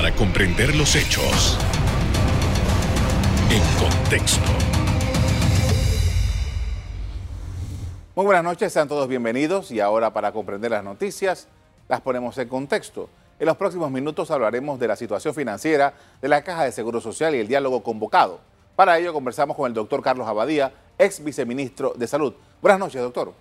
para comprender los hechos en contexto. Muy buenas noches, sean todos bienvenidos y ahora para comprender las noticias las ponemos en contexto. En los próximos minutos hablaremos de la situación financiera de la Caja de Seguro Social y el diálogo convocado. Para ello conversamos con el doctor Carlos Abadía, ex viceministro de Salud. Buenas noches, doctor.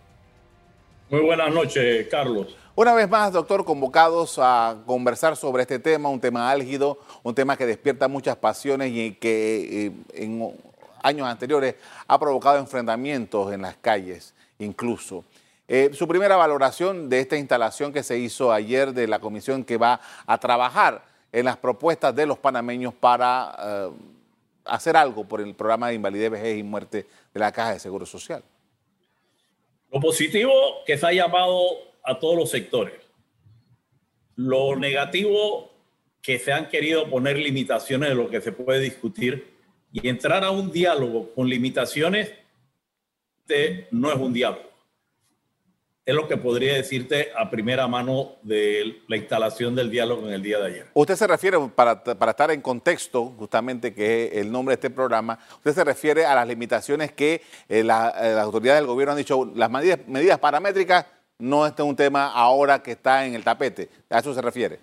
Muy buenas noches, Carlos. Una vez más, doctor, convocados a conversar sobre este tema, un tema álgido, un tema que despierta muchas pasiones y que eh, en años anteriores ha provocado enfrentamientos en las calles incluso. Eh, su primera valoración de esta instalación que se hizo ayer de la comisión que va a trabajar en las propuestas de los panameños para eh, hacer algo por el programa de invalidez, vejez y muerte de la Caja de Seguro Social. Lo positivo que se ha llamado a todos los sectores. Lo negativo que se han querido poner limitaciones de lo que se puede discutir y entrar a un diálogo con limitaciones de, no es un diálogo es lo que podría decirte a primera mano de la instalación del diálogo en el día de ayer. Usted se refiere, para, estar en contexto, justamente que es el nombre de este programa, usted se refiere a las limitaciones que eh, la, eh, las autoridades del gobierno han dicho, las medidas, medidas paramétricas no es un tema ahora que está en el tapete. ¿A eso se refiere?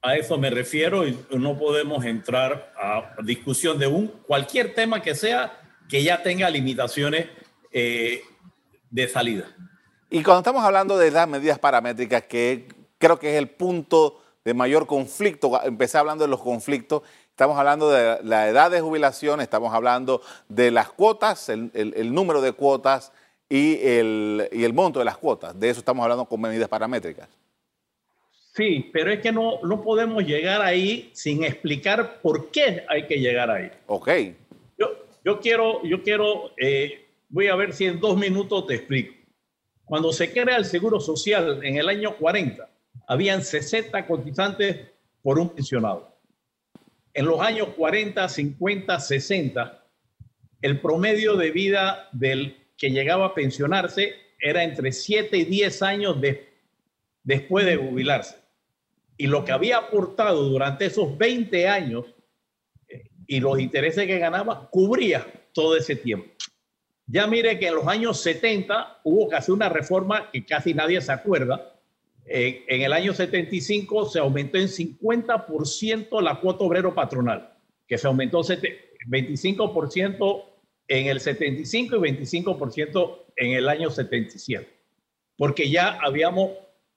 A eso me refiero y no podemos entrar a discusión de un cualquier tema que sea que ya tenga limitaciones eh, de salida. Y cuando estamos hablando de las medidas paramétricas, que creo que es el punto de mayor conflicto, empecé hablando de los conflictos, estamos hablando de la edad de jubilación, estamos hablando de las cuotas, el, número de cuotas y el, y el monto de las cuotas. De eso estamos hablando con medidas paramétricas. Sí, pero es que no, no podemos llegar ahí sin explicar por qué hay que llegar ahí. Ok. Yo, yo quiero, yo quiero eh, voy a ver si en dos minutos te explico. Cuando se crea el Seguro Social en el año 40, habían 60 cotizantes por un pensionado. En los años 40, 50, 60, el promedio de vida del que llegaba a pensionarse era entre 7 y 10 años después de jubilarse. Y lo que había aportado durante esos 20 años eh, y los intereses que ganaba cubría todo ese tiempo. Ya mire que en los años 70 hubo que hacer una reforma que casi nadie se acuerda. Eh, en el año 75 se aumentó en 50% la cuota obrero patronal, que se aumentó 25% en el 75 y 25% en el año 77. Porque ya habíamos,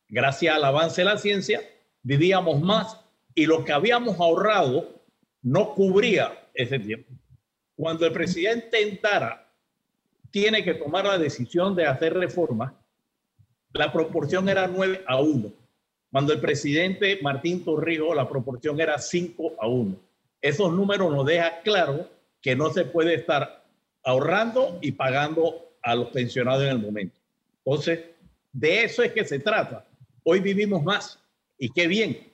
gracias al avance de la ciencia, vivíamos más y lo que habíamos ahorrado no cubría ese tiempo. Cuando el presidente entrara tiene que tomar la decisión de hacer reformas, la proporción era 9 a 1. Cuando el presidente Martín Torrijos, la proporción era 5 a 1. Esos números nos dejan claro que no se puede estar ahorrando y pagando a los pensionados en el momento. Entonces, de eso es que se trata. Hoy vivimos más y qué bien,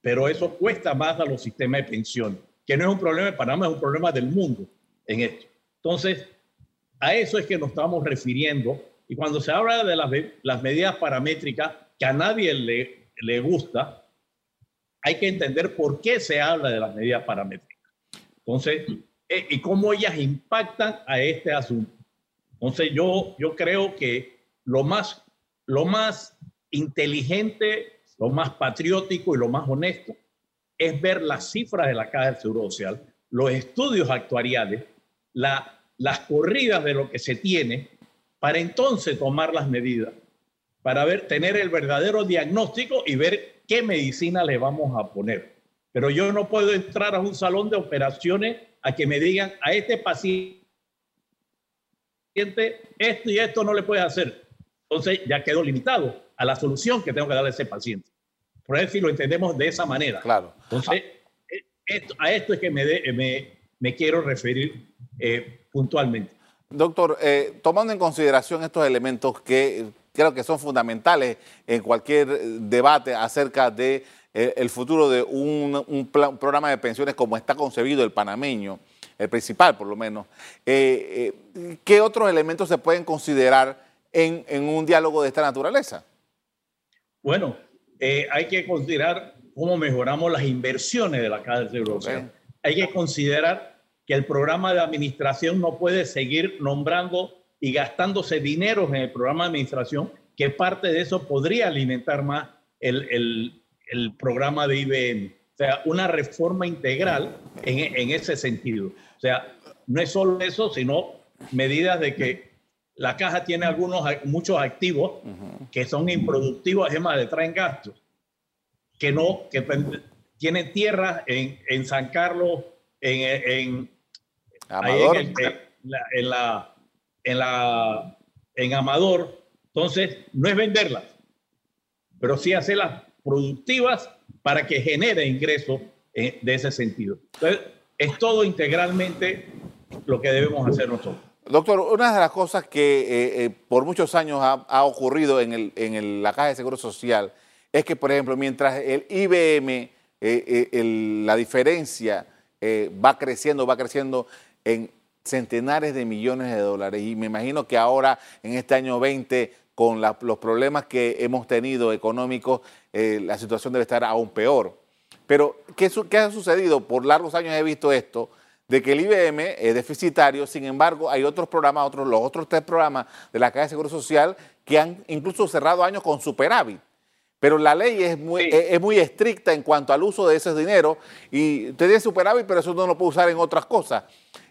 pero eso cuesta más a los sistemas de pensión, que no es un problema de Panamá, es un problema del mundo en esto. Entonces, a eso es que nos estamos refiriendo. Y cuando se habla de las, medidas paramétricas, que a nadie le, le gusta, hay que entender por qué se habla de las medidas paramétricas. Entonces, eh, y cómo ellas impactan a este asunto. Entonces, yo, yo creo que lo más, lo más inteligente, lo más patriótico y lo más honesto es ver las cifras de la Caja del Seguro Social, los estudios actuariales, la las corridas de lo que se tiene para entonces tomar las medidas, para ver, tener el verdadero diagnóstico y ver qué medicina le vamos a poner. Pero yo no puedo entrar a un salón de operaciones a que me digan a este paciente esto y esto no le puede hacer. Entonces ya quedo limitado a la solución que tengo que darle a ese paciente. Por eso si lo entendemos de esa manera. Claro. Entonces, eh, a esto es que me, me, me quiero referir eh, puntualmente. Doctor, eh, tomando en consideración estos elementos que creo que son fundamentales en cualquier debate acerca de eh, el futuro de un, programa de pensiones como está concebido el panameño, el principal por lo menos, ¿qué otros elementos se pueden considerar en, un diálogo de esta naturaleza? Bueno, hay que considerar cómo mejoramos las inversiones de la Seguro Social. Hay que considerar que el programa de administración no puede seguir nombrando y gastándose dinero en el programa de administración, que parte de eso podría alimentar más el, el, el programa de IBM. O sea, una reforma integral en, en, ese sentido. O sea, no es solo eso, sino medidas de que la caja tiene algunos, muchos activos que son improductivos, además de traen gastos, que no, que tienen tierras en, en San Carlos, en, Amador. en, la, en, la, en, la, en Amador. Entonces, no es venderlas, pero sí hacerlas productivas para que genere ingresos de ese sentido. Entonces, es todo integralmente lo que debemos hacer nosotros. Doctor, una de las cosas que eh, eh, por muchos años ha, ha ocurrido en, el, en el, la Caja de Seguro Social es que, por ejemplo, mientras el IBM, eh, eh, el, la diferencia eh, va creciendo, va creciendo en centenares de millones de dólares. Y me imagino que ahora, en este año 20, con la, los problemas que hemos tenido económicos, eh, la situación debe estar aún peor. Pero, ¿qué, ¿qué, ha sucedido? Por largos años he visto esto, de que el IBM es deficitario, sin embargo, hay otros programas, otros, los otros tres programas de la Caja de Seguro Social que han incluso cerrado años con superávit. Pero la ley es muy, sí. es muy estricta en cuanto al uso de ese dinero y usted tiene superávit, pero eso no lo puede usar en otras cosas.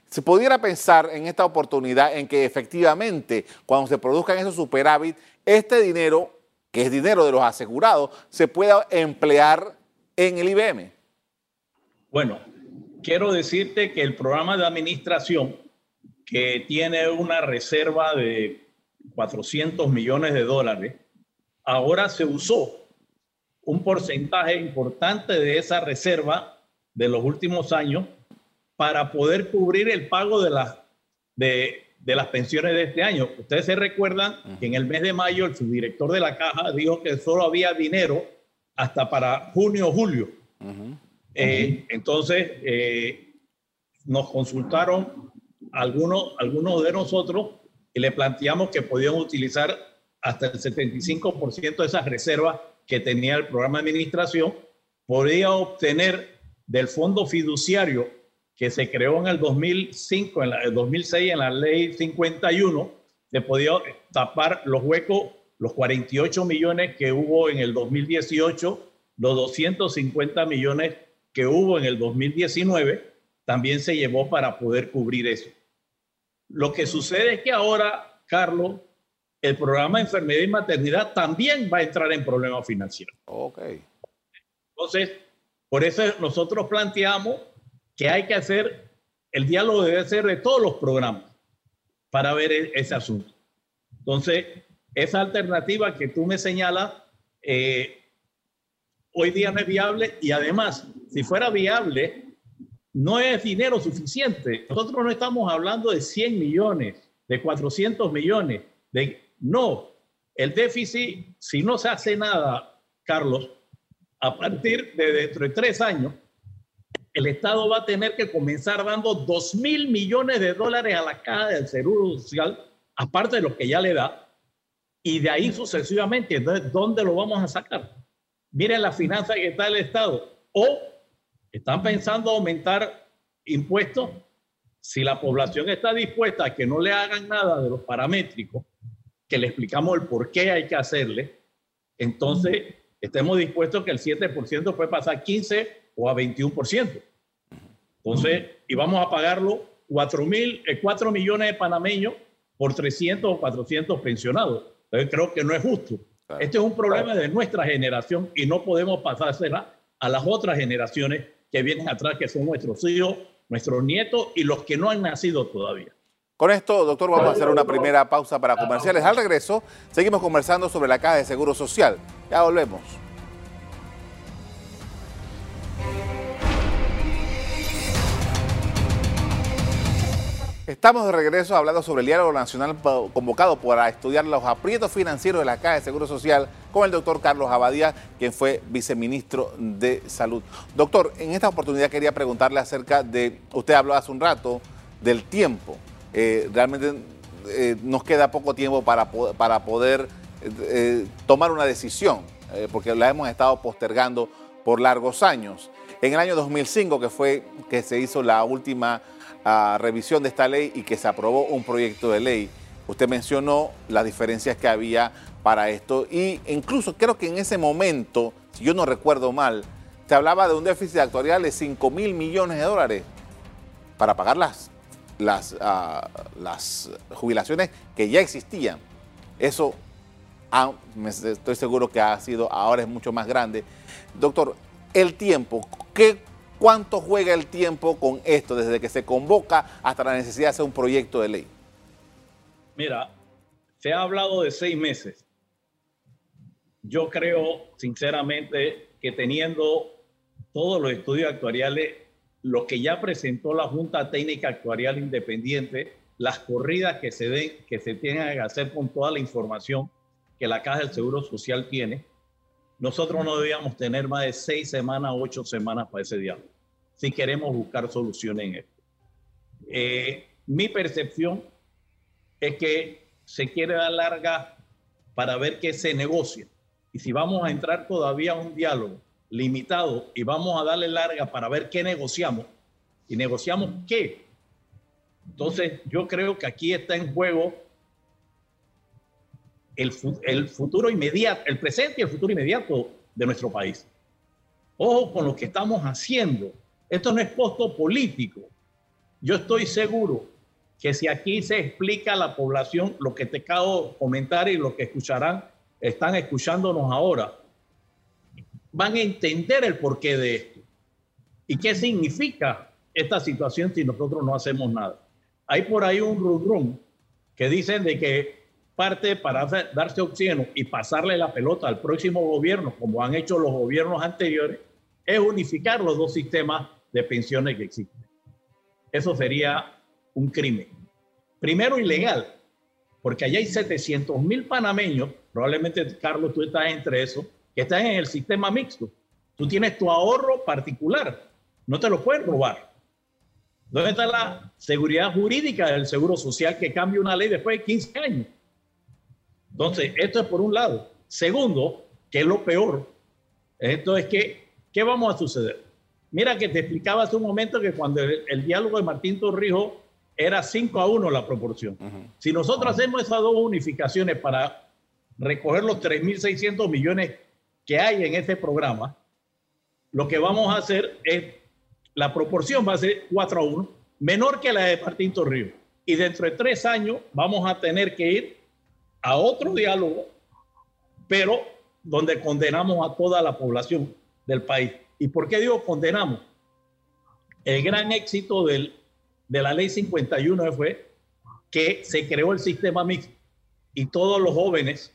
Se pudiera pensar en esta oportunidad en que efectivamente cuando se produzcan esos superávit, este dinero, que es dinero de los asegurados, se pueda emplear en el IBM. Bueno, quiero decirte que el programa de administración, que tiene una reserva de 400 millones de dólares, ahora se usó un porcentaje importante de esa reserva de los últimos años para poder cubrir el pago de, la, de, de las pensiones de este año. Ustedes se recuerdan uh -huh. que en el mes de mayo el subdirector de la caja dijo que solo había dinero hasta para junio o julio. Uh -huh. eh, entonces, eh, nos consultaron algunos, algunos de nosotros y le planteamos que podían utilizar hasta el 75% de esas reservas que tenía el programa de administración, podía obtener del fondo fiduciario que se creó en el 2005, en la, el 2006, en la ley 51, se podía tapar los huecos, los 48 millones que hubo en el 2018, los 250 millones que hubo en el 2019, también se llevó para poder cubrir eso. Lo que sucede es que ahora, Carlos, el programa de enfermedad y maternidad también va a entrar en problemas financieros. Ok. Entonces, por eso nosotros planteamos que hay que hacer, el diálogo debe ser de todos los programas para ver e, ese asunto. Entonces, esa alternativa que tú me señalas, eh, hoy día no es viable y además, si fuera viable, no es dinero suficiente. Nosotros no estamos hablando de 100 millones, de 400 millones, de no, el déficit, si no se hace nada, Carlos, a partir de dentro de tres años, el Estado va a tener que comenzar dando 2 mil millones de dólares a la caja del Seguro Social, aparte de lo que ya le da, y de ahí sucesivamente. Entonces, ¿dónde lo vamos a sacar? Miren la finanza que está el Estado. O están pensando aumentar impuestos. Si la población está dispuesta a que no le hagan nada de los paramétricos, que le explicamos el por qué hay que hacerle, entonces estemos dispuestos que el 7% puede pasar a 15 o a 21%. Entonces, y vamos a pagarlo 4, mil, 4 millones de panameños por 300 o 400 pensionados. Entonces, creo que no es justo. Claro. Este es un problema de nuestra generación y no podemos pasársela a las otras generaciones que vienen atrás, que son nuestros hijos, nuestros nietos y los que no han nacido todavía. Con esto, doctor, vamos a hacer una primera pausa para comerciales. Al regreso, seguimos conversando sobre la caja de seguro social. Ya volvemos. Estamos de regreso hablando sobre el diálogo nacional convocado para estudiar los aprietos financieros de la Caja de Seguro Social con el doctor Carlos Abadía, quien fue viceministro de Salud. Doctor, en esta oportunidad quería preguntarle acerca de, usted habló hace un rato del tiempo. Eh, realmente eh, nos queda poco tiempo para, para poder eh, tomar una decisión, porque la hemos estado postergando por largos años. En el año 2005, que fue que se hizo la última ah, revisión de esta ley y que se aprobó un proyecto de ley, usted mencionó las diferencias que había para esto y incluso creo que en ese momento, si yo no recuerdo mal, se hablaba de un déficit actuarial de 5 mil millones de dólares para pagar las, las, ah, las jubilaciones que ya existían. Eso estoy seguro que ha sido, ahora es mucho más grande. Doctor, el tiempo, ¿qué, ¿cuánto juega el tiempo con esto, desde que se convoca hasta la necesidad de hacer un proyecto de ley? Mira, se ha hablado de seis meses. Yo creo, sinceramente, que teniendo todos los estudios actuariales, lo que ya presentó la Junta Técnica Actuarial Independiente, las corridas que se den, que se tienen que hacer con toda la información que la Caja del Seguro Social tiene, nosotros no debíamos tener más de seis semanas, ocho semanas para ese diálogo, si queremos buscar soluciones en esto. Eh, mi percepción es que se quiere dar larga para ver qué se negocia. Y si vamos a entrar todavía a un diálogo limitado y vamos a darle larga para ver qué negociamos, y negociamos qué, entonces yo creo que aquí está en juego el, futuro inmediato, el presente y el futuro inmediato de nuestro país. Ojo con lo que estamos haciendo. Esto no es costo político. Yo estoy seguro que si aquí se explica a la población lo que te acabo de comentar y lo que escucharán, están escuchándonos ahora, van a entender el porqué de esto y qué significa esta situación si nosotros no hacemos nada. Hay por ahí un rum que dicen de que parte para darse oxígeno y pasarle la pelota al próximo gobierno, como han hecho los gobiernos anteriores, es unificar los dos sistemas de pensiones que existen. Eso sería un crimen. Primero, ilegal, porque allá hay 700 mil panameños, probablemente, Carlos, tú estás entre esos, que están en el sistema mixto. Tú tienes tu ahorro particular, no te lo pueden robar. ¿Dónde está la seguridad jurídica del Seguro Social que cambia una ley después de 15 años? Entonces, esto es por un lado. Segundo, que es lo peor, esto es que, ¿qué vamos a suceder? Mira que te explicaba hace un momento que cuando el, diálogo de Martín Torrijos era 5 a 1 la proporción. Si nosotros hacemos esas dos unificaciones para recoger los 3.600 millones que hay en este programa, lo que vamos a hacer es, la proporción va a ser 4 a 1, menor que la de Martín Torrijos. Y dentro de tres años vamos a tener que ir a otro diálogo, pero donde condenamos a toda la población del país. ¿Y por qué digo condenamos? El gran éxito de la ley 51 fue que se creó el sistema mixto y todos los jóvenes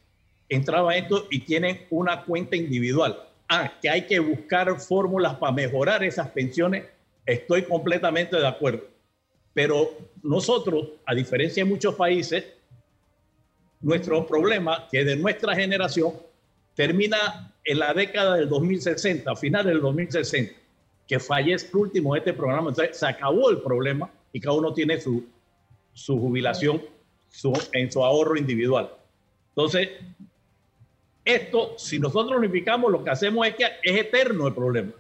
entraban esto y tienen una cuenta individual. Ah, que hay que buscar fórmulas para mejorar esas pensiones, estoy completamente de acuerdo. Pero nosotros, a diferencia de muchos países, nuestro problema, que de nuestra generación, termina en la década del 2060, a finales del 2060, que fallece el último de este programa. Entonces, se acabó el problema y cada uno tiene su, su jubilación en su ahorro individual. Entonces, esto, si nosotros unificamos, lo que hacemos es que es eterno el problema.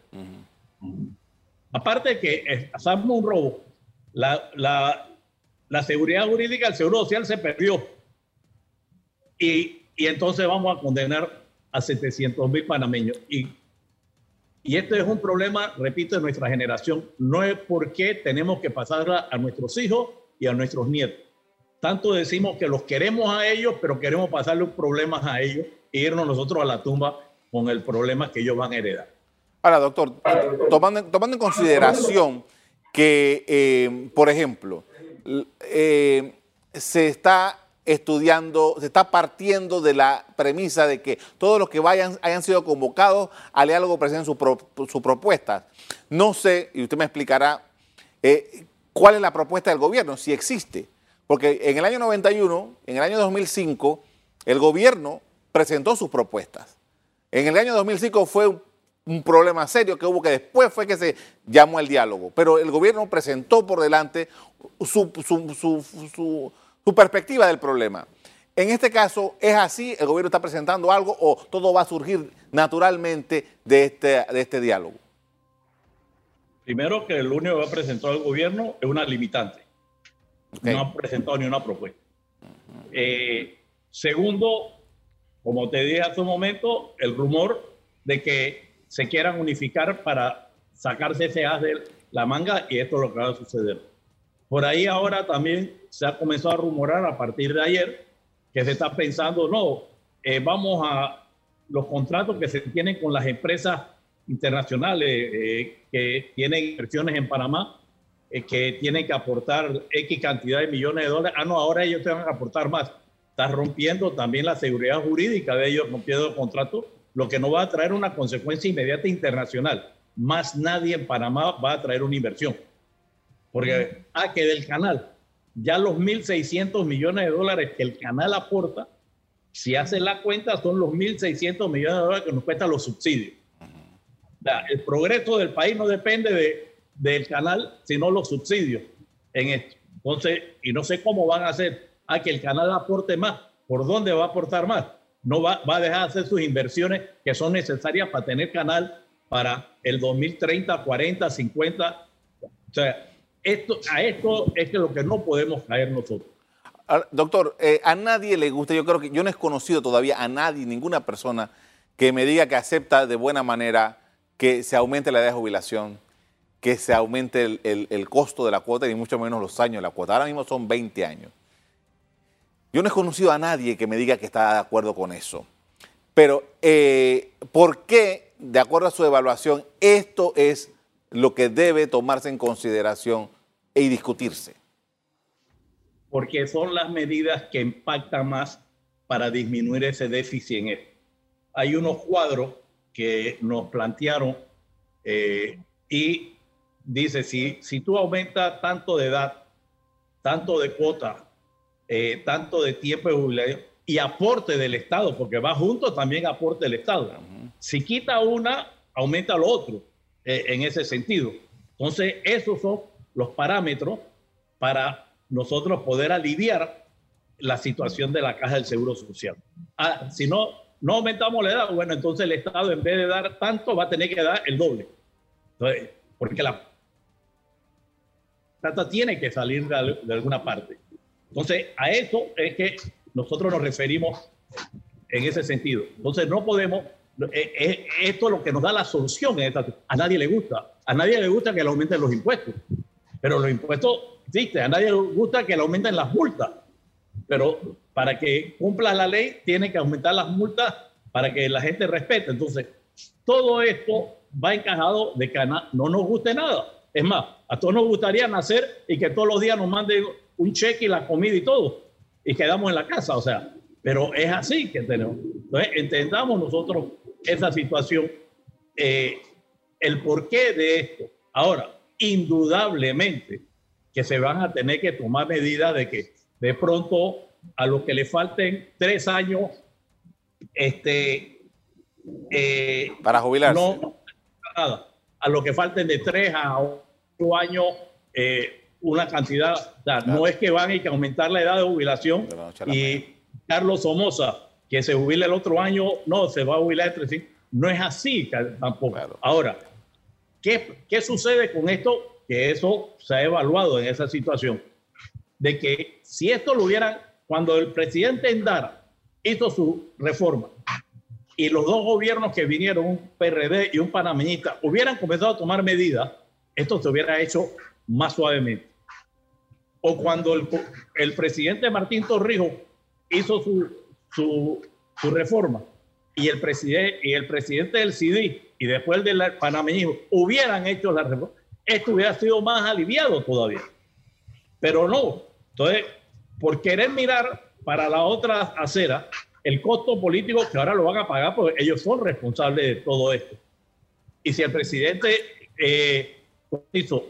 Aparte de que hacemos un robo, la, la, la seguridad jurídica, el seguro social se perdió y, entonces vamos a condenar a 700 mil panameños. Y, y esto es un problema, repito, de nuestra generación. No es porque tenemos que pasarla a nuestros hijos y a nuestros nietos. Tanto decimos que los queremos a ellos, pero queremos pasarle problemas a ellos e irnos nosotros a la tumba con el problema que ellos van a heredar. Ahora, doctor, tomando, tomando en consideración que, eh, por ejemplo, eh, se está estudiando, se está partiendo de la premisa de que todos los que vayan hayan sido convocados al diálogo presenten sus su propuestas. No sé, y usted me explicará, eh, cuál es la propuesta del gobierno, si existe. Porque en el año 91, en el año 2005, el gobierno presentó sus propuestas. En el año 2005 fue un, problema serio que hubo que después fue que se llamó el diálogo. Pero el gobierno presentó por delante su, su, su su perspectiva del problema. En este caso, ¿es así? ¿El gobierno está presentando algo o todo va a surgir naturalmente de este, de este diálogo? Primero, que el único que ha presentado el gobierno es una limitante. No ha presentado ni una propuesta. Eh, segundo, como te dije hace un momento, el rumor de que se quieran unificar para sacarse ese as de la manga y esto es lo que va a suceder. Por ahí ahora también se ha comenzado a rumorar a partir de ayer que se está pensando, no, eh, vamos a los contratos que se tienen con las empresas internacionales eh, que tienen inversiones en Panamá, eh, que tienen que aportar X cantidad de millones de dólares. Ah, no, ahora ellos tengan que aportar más. Está rompiendo también la seguridad jurídica de ellos rompiendo el contrato, lo que no va a traer una consecuencia inmediata internacional. Más nadie en Panamá va a traer una inversión. Porque, ah, que del canal, ya los 1.600 millones de dólares que el canal aporta, si hace la cuenta, son los 1.600 millones de dólares que nos cuestan los subsidios. el progreso del país no depende de, del canal, sino los subsidios en esto. Entonces, y no sé cómo van a hacer a que el canal aporte más. ¿Por dónde va a aportar más? No va, va a dejar de hacer sus inversiones que son necesarias para tener canal para el 2030, 40, 50. O sea, a esto es que lo que no podemos caer nosotros. Doctor, eh, a nadie le gusta, yo creo que yo no he conocido todavía a nadie, ninguna persona que me diga que acepta de buena manera que se aumente la edad de jubilación, que se aumente el, costo de la cuota y mucho menos los años de la cuota. Ahora mismo son 20 años. Yo no he conocido a nadie que me diga que está de acuerdo con eso. Pero, eh, ¿por qué, de acuerdo a su evaluación, esto es lo que debe tomarse en consideración y discutirse? Porque son las medidas que impactan más para disminuir ese déficit en él. Hay unos cuadros que nos plantearon eh, y dice, si, si tú aumentas tanto de edad, tanto de cuota, eh, tanto de tiempo de jubilación y aporte del Estado, porque va junto también aporte del Estado. Si quita una, aumenta lo otro. Eh, en ese sentido. Entonces, esos son los parámetros para nosotros poder aliviar la situación de la caja del Seguro Social. Ah, si no, no aumentamos la edad, bueno, entonces el Estado en vez de dar tanto va a tener que dar el doble. porque la plata tiene que salir de, de alguna parte. Entonces, a eso es que nosotros nos referimos en ese sentido. Entonces, no podemos esto es lo que nos da la solución. A nadie le gusta. A nadie le gusta que le aumenten los impuestos. Pero los impuestos existen. A nadie le gusta que le aumenten las multas. Pero para que cumpla la ley, tiene que aumentar las multas para que la gente respete. Entonces, todo esto va encajado de que no nos guste nada. Es más, a todos nos gustaría nacer y que todos los días nos manden un cheque y la comida y todo. Y quedamos en la casa. O sea, pero es así que tenemos. Entonces, entendamos nosotros esa situación, eh, el porqué de esto. Ahora, indudablemente que se van a tener que tomar medidas de que de pronto a los que le falten tres años, este, eh, para jubilarse. No, nada. A los que falten de tres a ocho años, eh, una cantidad. No es que van a aumentar la edad de jubilación y Carlos Somoza que se jubile el otro año, no, se va a jubilar entre sí. No es así tampoco. Ahora, ¿qué, ¿qué sucede con esto? Que eso se ha evaluado en esa situación. De que si esto lo hubieran, cuando el presidente Endara hizo su reforma y los dos gobiernos que vinieron, un PRD y un panameñista, hubieran comenzado a tomar medidas, esto se hubiera hecho más suavemente. O cuando el, el presidente Martín Torrijos hizo su su, reforma y el, presidente, y el presidente del CD y después el del panameñismo hubieran hecho la reforma, esto hubiera sido más aliviado todavía. Pero no. Entonces, por querer mirar para la otra acera, el costo político que ahora lo van a pagar, porque ellos son responsables de todo esto. Y si el presidente eh,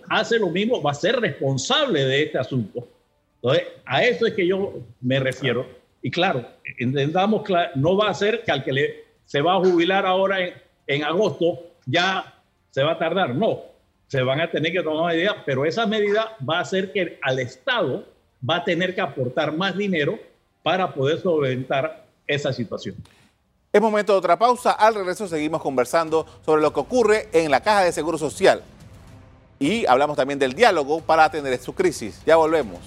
hace lo mismo, va a ser responsable de este asunto. Entonces, a eso es que yo me refiero y claro, entendamos, no va a ser que al que le, se va a jubilar ahora en, agosto ya se va a tardar. No, se van a tener que tomar medidas, pero esa medida va a hacer que al Estado va a tener que aportar más dinero para poder solventar esa situación. Es momento de otra pausa. Al regreso seguimos conversando sobre lo que ocurre en la Caja de Seguro Social. Y hablamos también del diálogo para atender su crisis. Ya volvemos.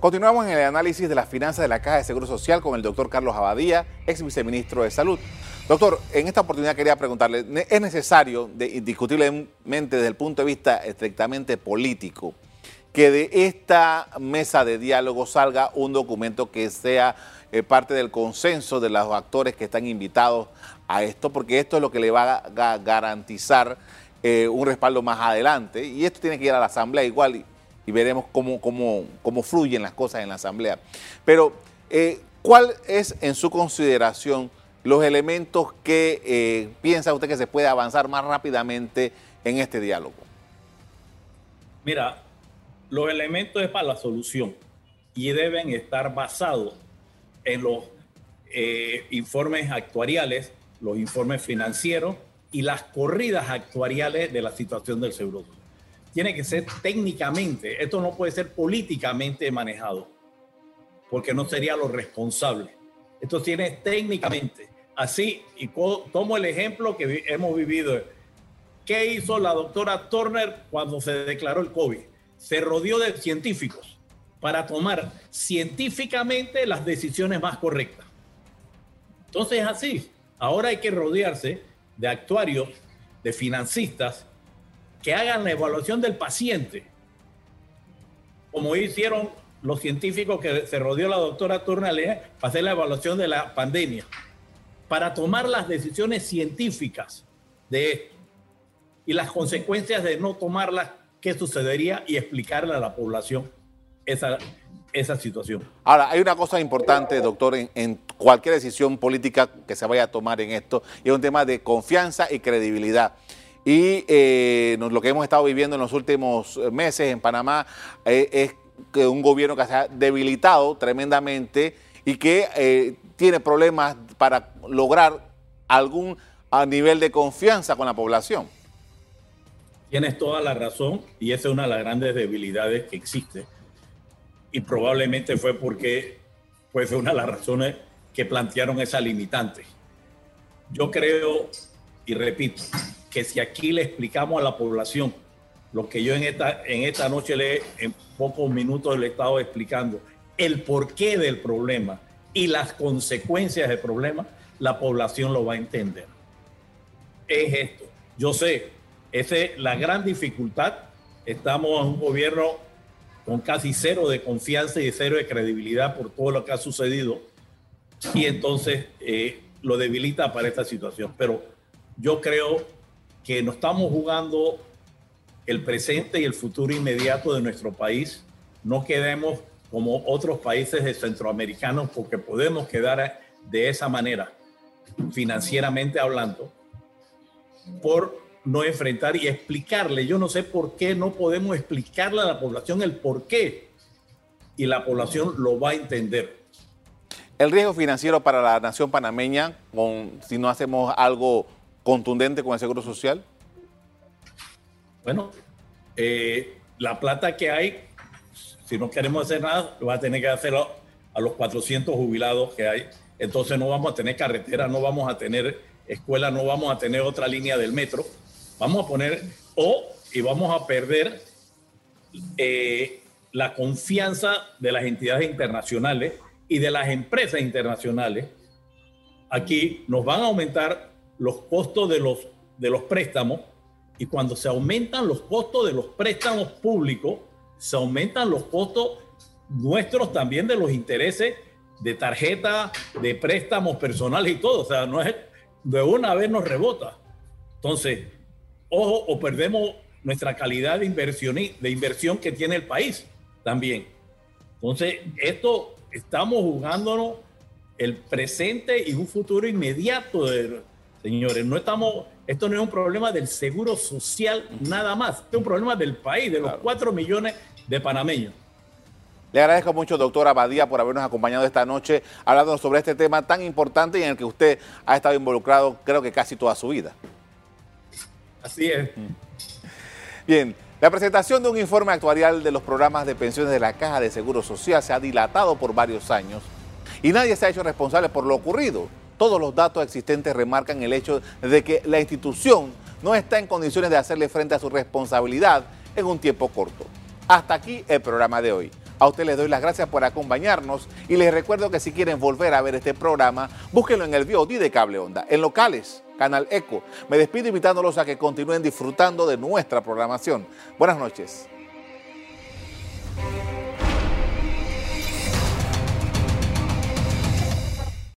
Continuamos en el análisis de las finanzas de la Caja de Seguro Social con el doctor Carlos Abadía, ex viceministro de Salud. Doctor, en esta oportunidad quería preguntarle, ¿es necesario, indiscutiblemente desde el punto de vista estrictamente político, que de esta mesa de diálogo salga un documento que sea eh, parte del consenso de los actores que están invitados a esto? Porque esto es lo que le va a garantizar eh, un respaldo más adelante y esto tiene que ir a la Asamblea igual y veremos cómo, cómo, cómo fluyen las cosas en la Asamblea. Pero, eh, ¿cuál es en su consideración los elementos que eh, piensa usted que se puede avanzar más rápidamente en este diálogo? Mira, los elementos es para la solución y deben estar basados en los eh, informes actuariales, los informes financieros y las corridas actuariales de la situación del seguro tiene que ser técnicamente, esto no puede ser políticamente manejado, porque no sería lo responsable. Esto tiene técnicamente. Así, y tomo el ejemplo que hemos vivido. ¿Qué hizo la doctora Turner cuando se declaró el COVID? Se rodeó de científicos para tomar científicamente las decisiones más correctas. Entonces, así, ahora hay que rodearse de actuarios, de financistas, que hagan la evaluación del paciente, como hicieron los científicos que se rodeó la doctora Turner para hacer la evaluación de la pandemia, para tomar las decisiones científicas de esto y las consecuencias de no tomarlas, qué sucedería y explicarle a la población esa, esa situación. Ahora, hay una cosa importante, doctor, en, en, cualquier decisión política que se vaya a tomar en esto, y es un tema de confianza y credibilidad. Y eh, lo que hemos estado viviendo en los últimos meses en Panamá eh, es que un gobierno que se ha debilitado tremendamente y que eh, tiene problemas para lograr algún nivel de confianza con la población. Tienes toda la razón y esa es una de las grandes debilidades que existe. Y probablemente fue porque fue una de las razones que plantearon esa limitante. Yo creo, y repito, que si aquí le explicamos a la población lo que yo en esta, en esta noche le, en pocos minutos le he estado explicando, el porqué del problema y las consecuencias del problema, la población lo va a entender. Es esto. Yo sé, esa es la gran dificultad. Estamos en un gobierno con casi cero de confianza y cero de credibilidad por todo lo que ha sucedido y entonces eh, lo debilita para esta situación. Pero yo creo que no estamos jugando el presente y el futuro inmediato de nuestro país. No quedemos como otros países de centroamericanos porque podemos quedar de esa manera, financieramente hablando, por no enfrentar y explicarle. Yo no sé por qué no podemos explicarle a la población el por qué y la población lo va a entender. El riesgo financiero para la nación panameña, con, si no hacemos algo contundente con el Seguro Social? Bueno, eh, la plata que hay, si no queremos hacer nada, va a tener que hacerlo a los 400 jubilados que hay. Entonces no vamos a tener carretera, no vamos a tener escuela, no vamos a tener otra línea del metro. Vamos a poner, o, y vamos a perder eh, la confianza de las entidades internacionales y de las empresas internacionales. Aquí nos van a aumentar los costos de los, de los préstamos y cuando se aumentan los costos de los préstamos públicos, se aumentan los costos nuestros también de los intereses de tarjeta, de préstamos personales y todo. O sea, no es de una vez nos rebota. Entonces, ojo, o perdemos nuestra calidad de inversión, de inversión que tiene el país también. Entonces, esto estamos jugándonos el presente y un futuro inmediato de, Señores, no estamos, esto no es un problema del seguro social nada más, es un problema del país, de los cuatro millones de panameños. Le agradezco mucho, doctora Abadía, por habernos acompañado esta noche hablando sobre este tema tan importante y en el que usted ha estado involucrado creo que casi toda su vida. Así es. Bien, la presentación de un informe actuarial de los programas de pensiones de la Caja de Seguro Social se ha dilatado por varios años y nadie se ha hecho responsable por lo ocurrido. Todos los datos existentes remarcan el hecho de que la institución no está en condiciones de hacerle frente a su responsabilidad en un tiempo corto. Hasta aquí el programa de hoy. A usted les doy las gracias por acompañarnos y les recuerdo que si quieren volver a ver este programa, búsquenlo en el VOD de Cable Onda, en locales, Canal Eco. Me despido invitándolos a que continúen disfrutando de nuestra programación. Buenas noches.